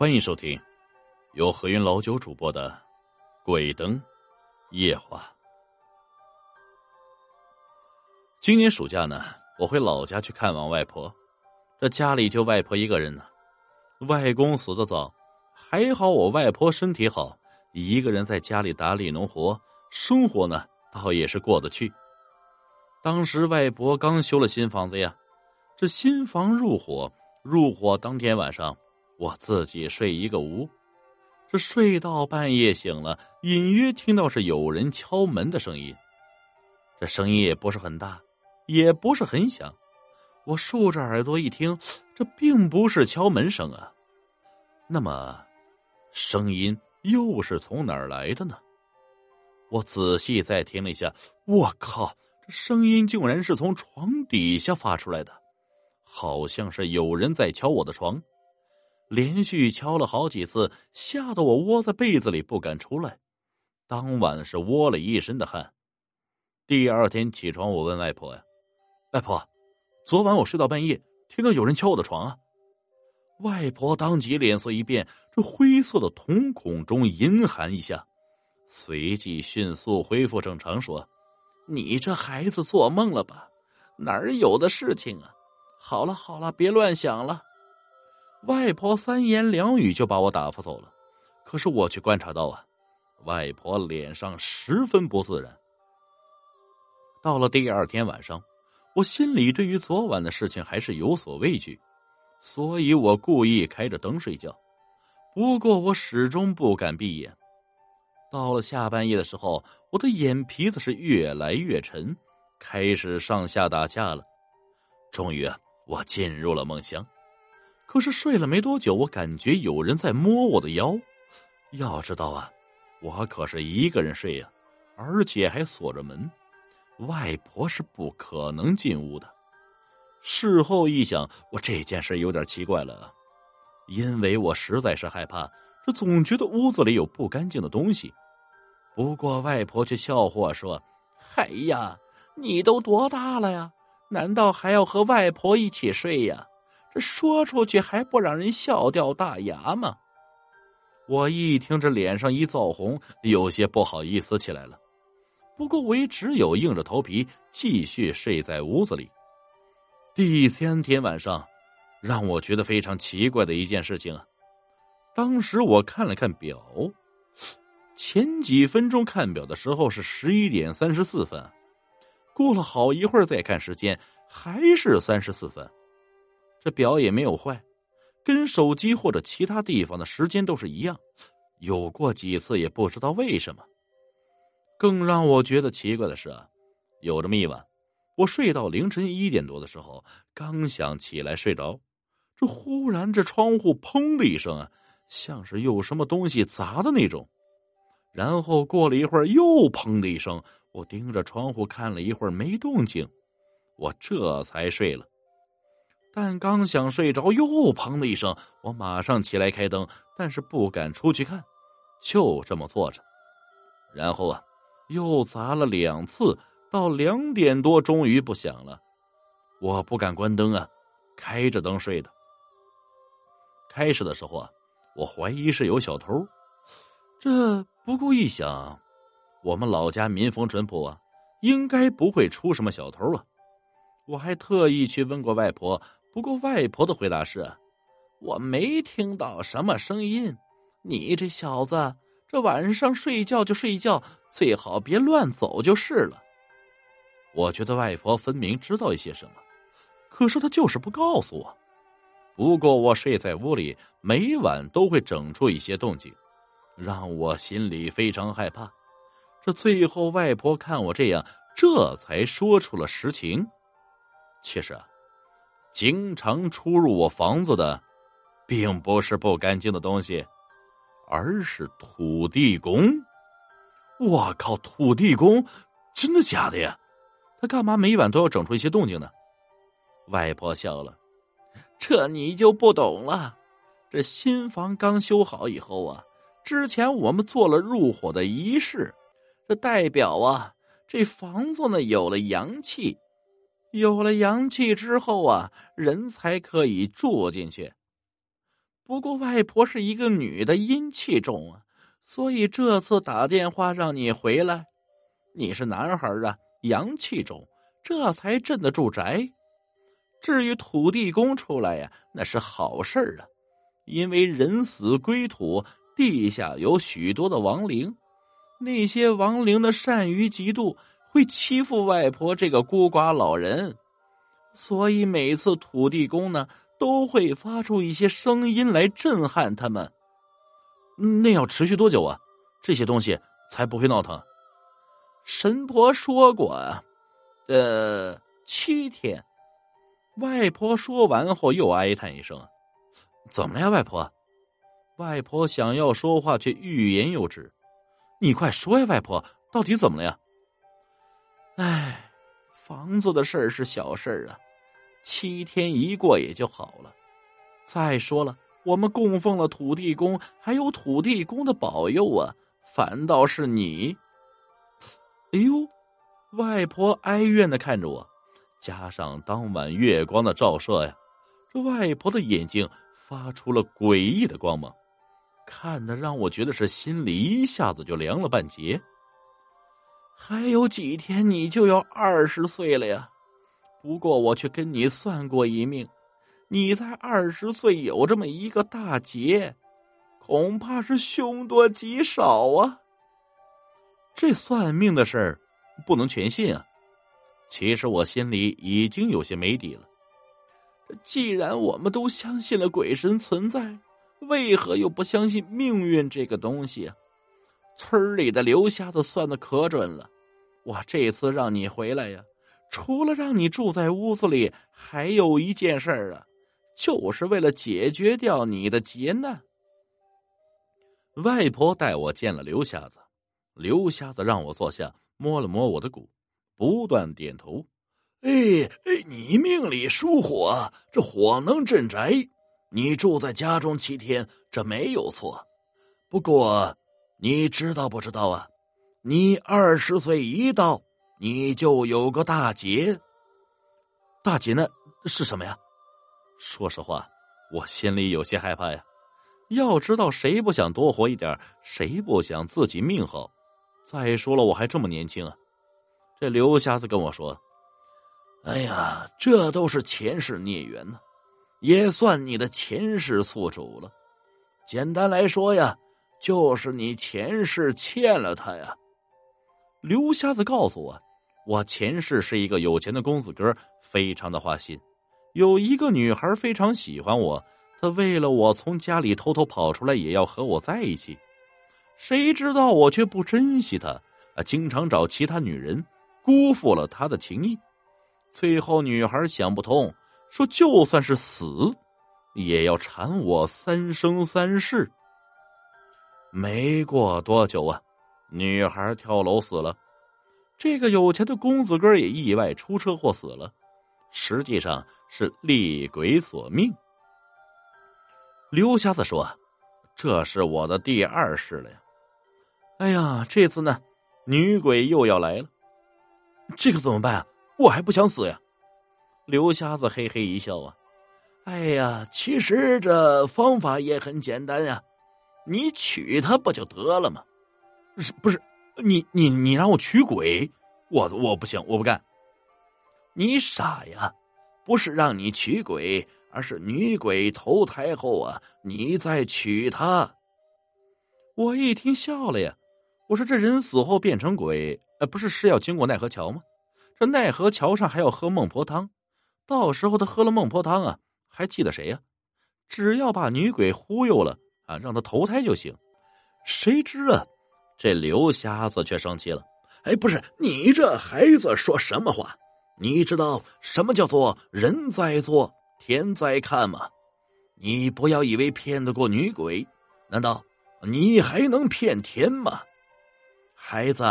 欢迎收听由何云老九主播的《鬼灯夜话》。今年暑假呢，我回老家去看望外婆，这家里就外婆一个人呢。外公死的早，还好我外婆身体好，一个人在家里打理农活，生活呢倒也是过得去。当时外婆刚修了新房子呀，这新房入伙，入伙当天晚上。我自己睡一个屋，这睡到半夜醒了，隐约听到是有人敲门的声音。这声音也不是很大，也不是很响。我竖着耳朵一听，这并不是敲门声啊。那么，声音又是从哪儿来的呢？我仔细再听了一下，我靠，这声音竟然是从床底下发出来的，好像是有人在敲我的床。连续敲了好几次，吓得我窝在被子里不敢出来。当晚是窝了一身的汗。第二天起床，我问外婆呀：“外婆，昨晚我睡到半夜，听到有人敲我的床啊？”外婆当即脸色一变，这灰色的瞳孔中阴寒一下，随即迅速恢复正常，说：“你这孩子做梦了吧？哪儿有的事情啊？好了好了，别乱想了。”外婆三言两语就把我打发走了，可是我却观察到啊，外婆脸上十分不自然。到了第二天晚上，我心里对于昨晚的事情还是有所畏惧，所以我故意开着灯睡觉。不过我始终不敢闭眼。到了下半夜的时候，我的眼皮子是越来越沉，开始上下打架了。终于啊，我进入了梦乡。可是睡了没多久，我感觉有人在摸我的腰。要知道啊，我可是一个人睡呀，而且还锁着门，外婆是不可能进屋的。事后一想，我这件事有点奇怪了，因为我实在是害怕，这总觉得屋子里有不干净的东西。不过外婆却笑话说：“嗨呀，你都多大了呀？难道还要和外婆一起睡呀？”这说出去还不让人笑掉大牙吗？我一听，这脸上一燥红，有些不好意思起来了。不过我也只有硬着头皮继续睡在屋子里。第三天晚上，让我觉得非常奇怪的一件事情啊！当时我看了看表，前几分钟看表的时候是十一点三十四分，过了好一会儿再看时间，还是三十四分。这表也没有坏，跟手机或者其他地方的时间都是一样。有过几次也不知道为什么。更让我觉得奇怪的是，有这么一晚，我睡到凌晨一点多的时候，刚想起来睡着，这忽然这窗户砰的一声啊，像是有什么东西砸的那种。然后过了一会儿又砰的一声，我盯着窗户看了一会儿没动静，我这才睡了。但刚想睡着，又砰的一声，我马上起来开灯，但是不敢出去看，就这么坐着。然后啊，又砸了两次，到两点多终于不响了。我不敢关灯啊，开着灯睡的。开始的时候啊，我怀疑是有小偷，这不过一想，我们老家民风淳朴啊，应该不会出什么小偷啊。我还特意去问过外婆。不过，外婆的回答是：“我没听到什么声音。你这小子，这晚上睡觉就睡觉，最好别乱走就是了。”我觉得外婆分明知道一些什么，可是她就是不告诉我。不过，我睡在屋里，每晚都会整出一些动静，让我心里非常害怕。这最后，外婆看我这样，这才说出了实情。其实啊。经常出入我房子的，并不是不干净的东西，而是土地公。我靠，土地公，真的假的呀？他干嘛每晚都要整出一些动静呢？外婆笑了，这你就不懂了。这新房刚修好以后啊，之前我们做了入伙的仪式，这代表啊，这房子呢有了阳气。有了阳气之后啊，人才可以住进去。不过外婆是一个女的，阴气重啊，所以这次打电话让你回来。你是男孩啊，阳气重，这才镇得住宅。至于土地公出来呀，那是好事啊，因为人死归土，地下有许多的亡灵，那些亡灵的善于嫉妒，会欺负外婆这个孤寡老人，所以每次土地公呢。都会发出一些声音来震撼他们。那要持续多久啊？这些东西才不会闹腾？神婆说过啊，呃，七天。外婆说完后又哀叹一声：“怎么了呀，外婆？”外婆想要说话，却欲言又止。你快说呀，外婆，到底怎么了呀？哎，房子的事儿是小事啊。七天一过也就好了。再说了，我们供奉了土地公，还有土地公的保佑啊，反倒是你。哎呦，外婆哀怨的看着我，加上当晚月光的照射呀，这外婆的眼睛发出了诡异的光芒，看的让我觉得是心里一下子就凉了半截。还有几天你就要二十岁了呀。不过我却跟你算过一命，你在二十岁有这么一个大劫，恐怕是凶多吉少啊。这算命的事儿不能全信啊。其实我心里已经有些没底了。既然我们都相信了鬼神存在，为何又不相信命运这个东西啊？村里的刘瞎子算的可准了，我这次让你回来呀。除了让你住在屋子里，还有一件事儿啊，就是为了解决掉你的劫难。外婆带我见了刘瞎子，刘瞎子让我坐下，摸了摸我的骨，不断点头。哎哎，你命里属火，这火能镇宅，你住在家中七天，这没有错。不过，你知道不知道啊？你二十岁一到。你就有个大劫，大劫呢是什么呀？说实话，我心里有些害怕呀。要知道，谁不想多活一点？谁不想自己命好？再说了，我还这么年轻啊。这刘瞎子跟我说：“哎呀，这都是前世孽缘呢，也算你的前世宿主了。简单来说呀，就是你前世欠了他呀。”刘瞎子告诉我。我前世是一个有钱的公子哥，非常的花心。有一个女孩非常喜欢我，她为了我从家里偷偷跑出来，也要和我在一起。谁知道我却不珍惜她，啊，经常找其他女人，辜负了她的情谊。最后女孩想不通，说就算是死，也要缠我三生三世。没过多久啊，女孩跳楼死了。这个有钱的公子哥也意外出车祸死了，实际上是厉鬼索命。刘瞎子说：“这是我的第二世了呀！哎呀，这次呢，女鬼又要来了，这可怎么办啊？我还不想死呀！”刘瞎子嘿嘿一笑啊：“哎呀，其实这方法也很简单呀，你娶她不就得了吗？是不是？”你你你让我娶鬼，我我不行，我不干。你傻呀？不是让你娶鬼，而是女鬼投胎后啊，你再娶她。我一听笑了呀，我说这人死后变成鬼，呃，不是是要经过奈何桥吗？这奈何桥上还要喝孟婆汤，到时候他喝了孟婆汤啊，还记得谁呀？只要把女鬼忽悠了啊，让他投胎就行。谁知啊？这刘瞎子却生气了，哎，不是你这孩子说什么话？你知道什么叫做人在做天在看吗？你不要以为骗得过女鬼，难道你还能骗天吗？孩子，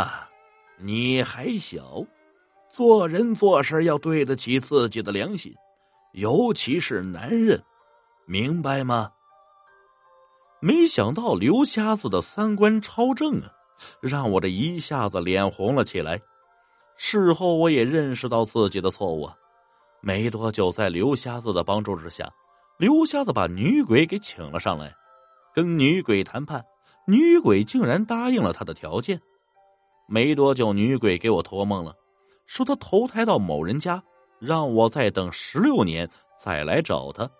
你还小，做人做事要对得起自己的良心，尤其是男人，明白吗？没想到刘瞎子的三观超正啊！让我这一下子脸红了起来。事后我也认识到自己的错误。没多久，在刘瞎子的帮助之下，刘瞎子把女鬼给请了上来，跟女鬼谈判，女鬼竟然答应了他的条件。没多久，女鬼给我托梦了，说她投胎到某人家，让我再等十六年再来找她。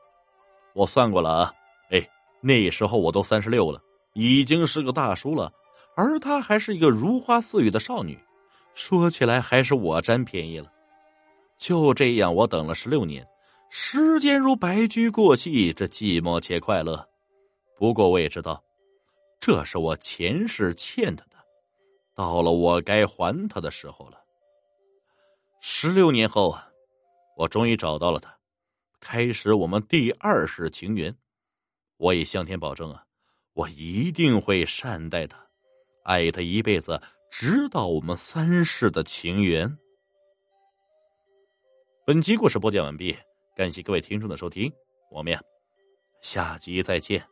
我算过了啊，哎，那时候我都三十六了，已经是个大叔了，而她还是一个如花似玉的少女。说起来，还是我占便宜了。就这样，我等了十六年，时间如白驹过隙，这寂寞且快乐。不过我也知道，这是我前世欠他的，到了我该还他的时候了。十六年后啊，我终于找到了他，开始我们第二世情缘。我也向天保证啊，我一定会善待他，爱他一辈子。直到我们三世的情缘。本集故事播讲完毕，感谢各位听众的收听，我们呀，下集再见。